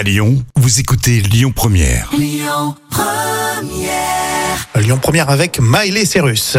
À Lyon, vous écoutez Lyon Première. Lyon Première avec Miley Cyrus.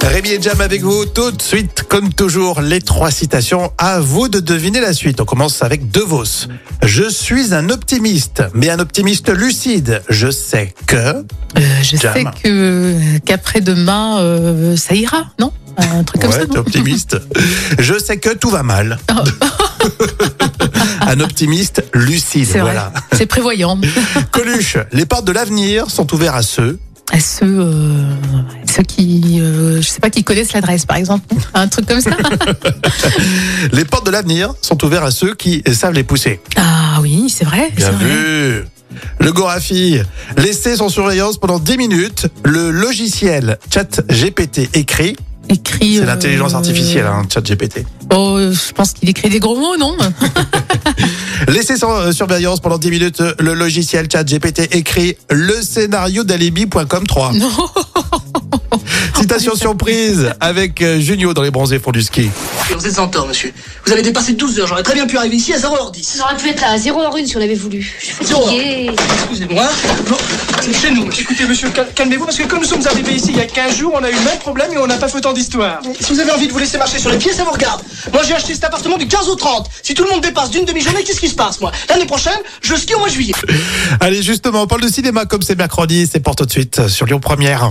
Rémi et Jam avec vous tout de suite, comme toujours, les trois citations. À vous de deviner la suite. On commence avec De Vos. Je suis un optimiste, mais un optimiste lucide. Je sais que. Euh, je Jam. sais que qu'après-demain, euh, ça ira, non? Un truc comme Ouais, ça, non? optimiste. Je sais que tout va mal. un optimiste lucide. C'est. Voilà. C'est prévoyant. Coluche, les portes de l'avenir sont ouvertes à ceux. À ceux, euh, ceux qui, euh, je sais pas, qui connaissent l'adresse, par exemple. Un truc comme ça? Les portes de l'avenir sont ouvertes à ceux qui savent les pousser. Ah oui, c'est vrai. Bien vrai. vu. Le Gorafi, laissez sans surveillance pendant 10 minutes. Le logiciel chat GPT écrit. Écrit. C'est euh, l'intelligence artificielle, hein, chat GPT. Oh, euh, je pense qu'il écrit des gros mots, non? Laissez sans euh, surveillance pendant 10 minutes. Le logiciel chat GPT écrit le scénario d'alibi.com 3. Non. Citation surprise avec euh, Junio dans les bronzés fonds du ski. Vous êtes en tort, monsieur. Vous avez dépassé 12 heures. J'aurais très bien pu arriver ici à 0h10. On aurait pu être là à 0h01 si on avait voulu. Je suis fatiguée. Excusez-moi. Bon, c'est chez nous. Écoutez, monsieur, cal- calmez-vous, parce que comme nous sommes arrivés ici il y a 15 jours, on a eu le même problème et on n'a pas fait autant d'histoire. Si vous avez envie de vous laisser marcher sur les pieds, ça vous regarde. Moi, j'ai acheté cet appartement du 15 au 30. Si tout le monde dépasse d'une demi-journée, qu'est-ce qui se passe, moi? L'année prochaine, je skie au mois de juillet. Allez, justement, on parle de cinéma comme c'est mercredi. C'est pour tout de suite sur Lyon Première.